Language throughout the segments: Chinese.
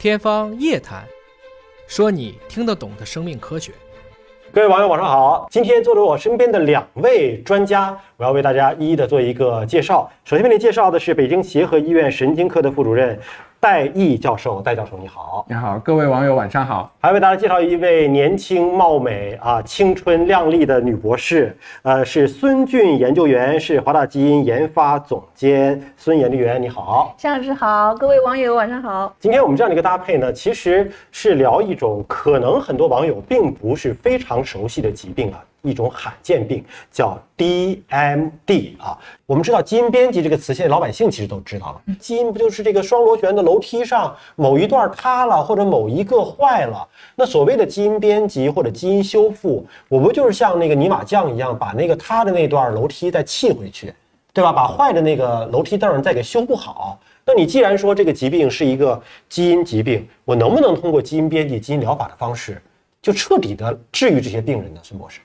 天方夜谭，说你听得懂的生命科学。各位网友，晚上好！今天坐着我身边的两位专家，我要为大家一一的做一个介绍。首先为您介绍的是北京协和医院神经科的副主任。戴毅教授，戴教授你好，你好，各位网友晚上好。还为大家介绍一位年轻貌美啊、青春靓丽的女博士，呃，是孙俊研究员，是华大基因研发总监。孙研究员你好，向老师好，各位网友晚上好。今天我们这样的一个搭配呢，其实是聊一种可能很多网友并不是非常熟悉的疾病啊。一种罕见病叫 DMD 啊，我们知道基因编辑这个词，现在老百姓其实都知道了。基因不就是这个双螺旋的楼梯上某一段塌了，或者某一个坏了？那所谓的基因编辑或者基因修复，我不就是像那个泥瓦匠一样，把那个塌的那段楼梯再砌回去，对吧？把坏的那个楼梯凳再给修不好？那你既然说这个疾病是一个基因疾病，我能不能通过基因编辑、基因疗法的方式，就彻底的治愈这些病人呢？孙博士？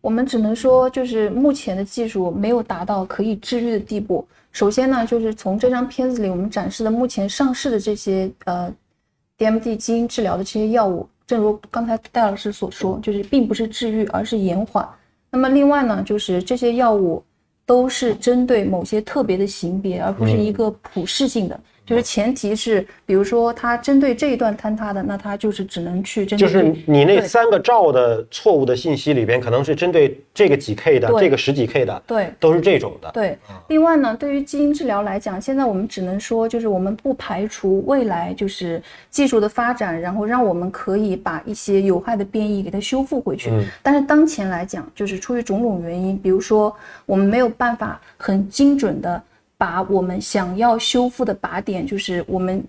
我们只能说，就是目前的技术没有达到可以治愈的地步。首先呢，就是从这张片子里我们展示的目前上市的这些呃 DMD 基因治疗的这些药物，正如刚才戴老师所说，就是并不是治愈，而是延缓。那么另外呢，就是这些药物都是针对某些特别的型别，而不是一个普适性的。就是前提是，比如说它针对这一段坍塌的，那它就是只能去针对。就是你那三个兆的错误的信息里边，可能是针对这个几 K 的，这个十几 K 的，对，都是这种的。对。另外呢，对于基因治疗来讲，现在我们只能说，就是我们不排除未来就是技术的发展，然后让我们可以把一些有害的变异给它修复回去。嗯。但是当前来讲，就是出于种种原因，比如说我们没有办法很精准的。把我们想要修复的靶点，就是我们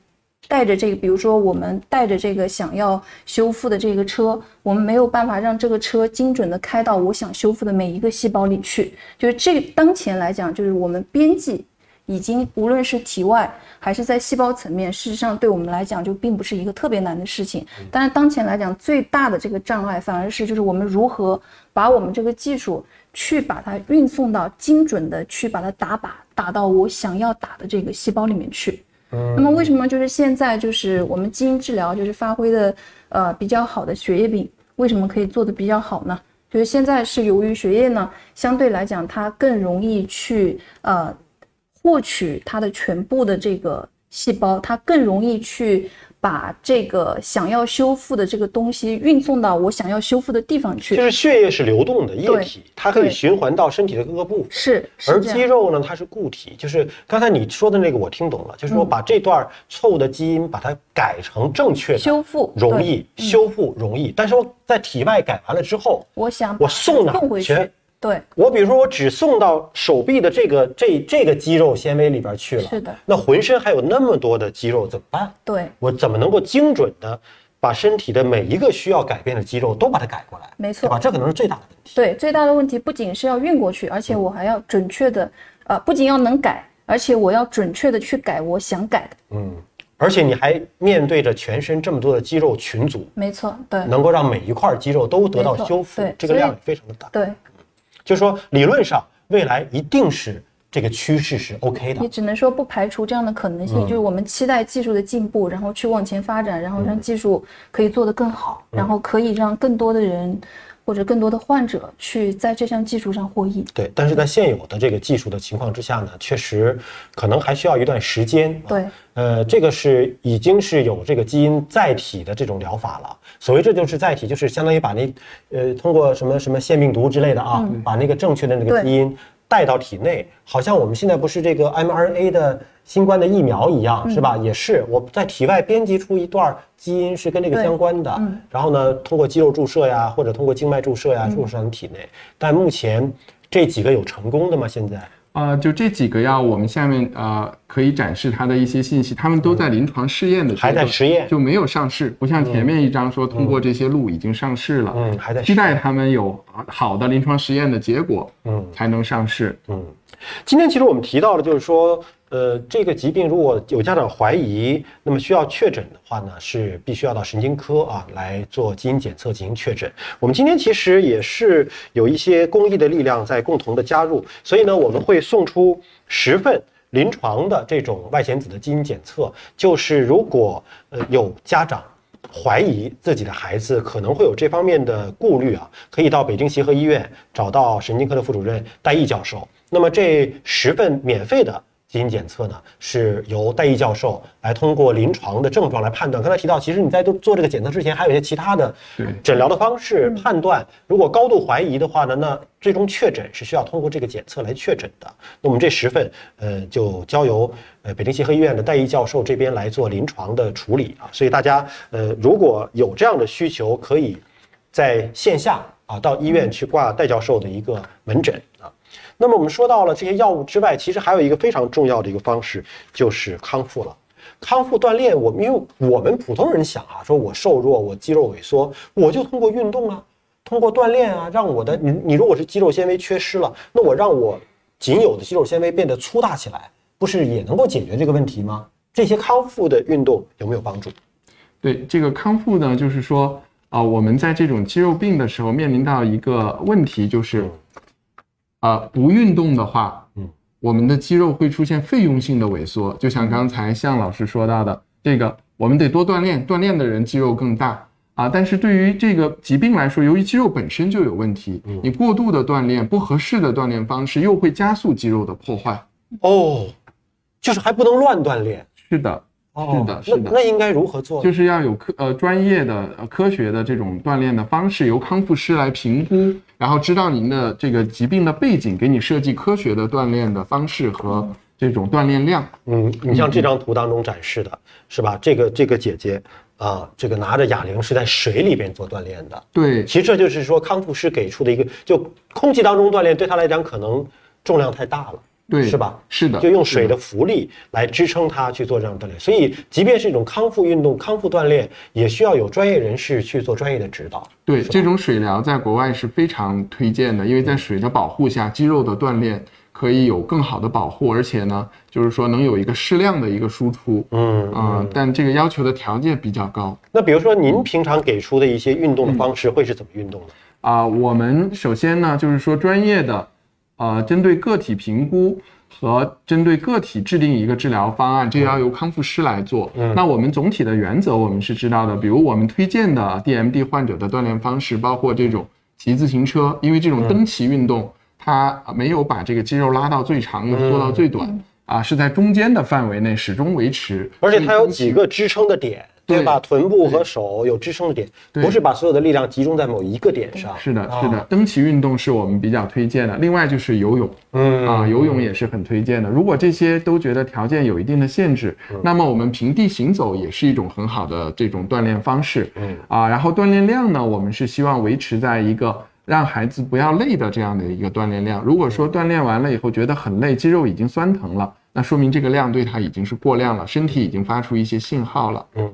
带着这个，比如说我们带着这个想要修复的这个车，我们没有办法让这个车精准的开到我想修复的每一个细胞里去。就是这当前来讲，就是我们编辑已经无论是体外还是在细胞层面，事实上对我们来讲就并不是一个特别难的事情。但是当前来讲，最大的这个障碍反而是就是我们如何把我们这个技术。去把它运送到精准的去把它打靶打到我想要打的这个细胞里面去。嗯，那么为什么就是现在就是我们基因治疗就是发挥的呃比较好的血液病为什么可以做的比较好呢？就是现在是由于血液呢相对来讲它更容易去呃获取它的全部的这个细胞，它更容易去。把这个想要修复的这个东西运送到我想要修复的地方去，就是血液是流动的液体，它可以循环到身体的各个部分。是，而肌肉呢，它是固体。就是刚才你说的那个，我听懂了，就是说把这段错误的基因把它改成正确的，修复容易，修复容易。但是我在体外改完了之后，我想我送哪去？对我，比如说我只送到手臂的这个这这个肌肉纤维里边去了，是的。那浑身还有那么多的肌肉怎么办？对我怎么能够精准的把身体的每一个需要改变的肌肉都把它改过来？没错，对吧？这可能是最大的问题。对，最大的问题不仅是要运过去，而且我还要准确的，呃，不仅要能改，而且我要准确的去改我想改的。嗯，而且你还面对着全身这么多的肌肉群组，没错，对，能够让每一块肌肉都得到修复，对，这个量也非常的大。对。就是说，理论上未来一定是这个趋势是 OK 的。你只能说不排除这样的可能性，就是我们期待技术的进步，然后去往前发展，然后让技术可以做得更好，然后可以让更多的人或者更多的患者去在这项技术上获益。对，但是在现有的这个技术的情况之下呢，确实可能还需要一段时间。对，呃，这个是已经是有这个基因载体的这种疗法了。所谓这就是载体，就是相当于把那，呃，通过什么什么腺病毒之类的啊，把那个正确的那个基因带到体内，好像我们现在不是这个 mRNA 的新冠的疫苗一样，是吧？也是我在体外编辑出一段基因是跟这个相关的，然后呢，通过肌肉注射呀，或者通过静脉注射呀，注射到体内。但目前这几个有成功的吗？现在？啊，就这几个药，我们下面呃可以展示它的一些信息，它们都在临床试验的，还在实验，就没有上市，不像前面一张说通过这些路已经上市了，嗯，还在期待他们有好的临床实验的结果，嗯，才能上市，嗯，今天其实我们提到的就是说。呃，这个疾病如果有家长怀疑，那么需要确诊的话呢，是必须要到神经科啊来做基因检测进行确诊。我们今天其实也是有一些公益的力量在共同的加入，所以呢，我们会送出十份临床的这种外显子的基因检测，就是如果呃有家长怀疑自己的孩子可能会有这方面的顾虑啊，可以到北京协和医院找到神经科的副主任戴毅教授。那么这十份免费的。基因检测呢，是由戴毅教授来通过临床的症状来判断。刚才提到，其实你在做做这个检测之前，还有一些其他的诊疗的方式判断。如果高度怀疑的话呢，那最终确诊是需要通过这个检测来确诊的。那我们这十份，呃，就交由呃北京协和医院的戴毅教授这边来做临床的处理啊。所以大家呃，如果有这样的需求，可以在线下啊到医院去挂戴教授的一个门诊啊。那么我们说到了这些药物之外，其实还有一个非常重要的一个方式，就是康复了。康复锻炼，我们因为我们普通人想啊，说我瘦弱，我肌肉萎缩，我就通过运动啊，通过锻炼啊，让我的你你如果是肌肉纤维缺失了，那我让我仅有的肌肉纤维变得粗大起来，不是也能够解决这个问题吗？这些康复的运动有没有帮助？对这个康复呢，就是说啊，我们在这种肌肉病的时候面临到一个问题，就是。啊，不运动的话，嗯，我们的肌肉会出现费用性的萎缩，就像刚才向老师说到的，这个我们得多锻炼，锻炼的人肌肉更大啊。但是对于这个疾病来说，由于肌肉本身就有问题，你过度的锻炼，不合适的锻炼方式，又会加速肌肉的破坏。哦，就是还不能乱锻炼。是的。是的，是的，那应该如何做？就是要有科呃专业的呃科学的这种锻炼的方式，由康复师来评估，然后知道您的这个疾病的背景，给你设计科学的锻炼的方式和这种锻炼量。嗯，你像这张图当中展示的是吧？这个这个姐姐啊，这个拿着哑铃是在水里边做锻炼的。对，其实这就是说康复师给出的一个，就空气当中锻炼对她来讲可能重量太大了。对，是吧？是的，就用水的浮力来支撑它去做这样锻炼。所以，即便是一种康复运动、康复锻炼，也需要有专业人士去做专业的指导。对，这种水疗在国外是非常推荐的，因为在水的保护下，肌肉的锻炼可以有更好的保护，而且呢，就是说能有一个适量的一个输出。嗯啊，但这个要求的条件比较高。那比如说，您平常给出的一些运动的方式会是怎么运动的？啊，我们首先呢，就是说专业的。呃，针对个体评估和针对个体制定一个治疗方案，这要由康复师来做。嗯，那我们总体的原则我们是知道的，比如我们推荐的 DMD 患者的锻炼方式，包括这种骑自行车，因为这种蹬骑运动，它没有把这个肌肉拉到最长，又缩到最短，啊，是在中间的范围内始终维持，而且它有几个支撑的点。对吧？臀部和手有支撑的点，不是把所有的力量集中在某一个点上。是的，是的。蹬骑运动是我们比较推荐的，另外就是游泳，嗯啊，游泳也是很推荐的。如果这些都觉得条件有一定的限制，那么我们平地行走也是一种很好的这种锻炼方式，嗯啊。然后锻炼量呢，我们是希望维持在一个让孩子不要累的这样的一个锻炼量。如果说锻炼完了以后觉得很累，肌肉已经酸疼了，那说明这个量对他已经是过量了，身体已经发出一些信号了，嗯。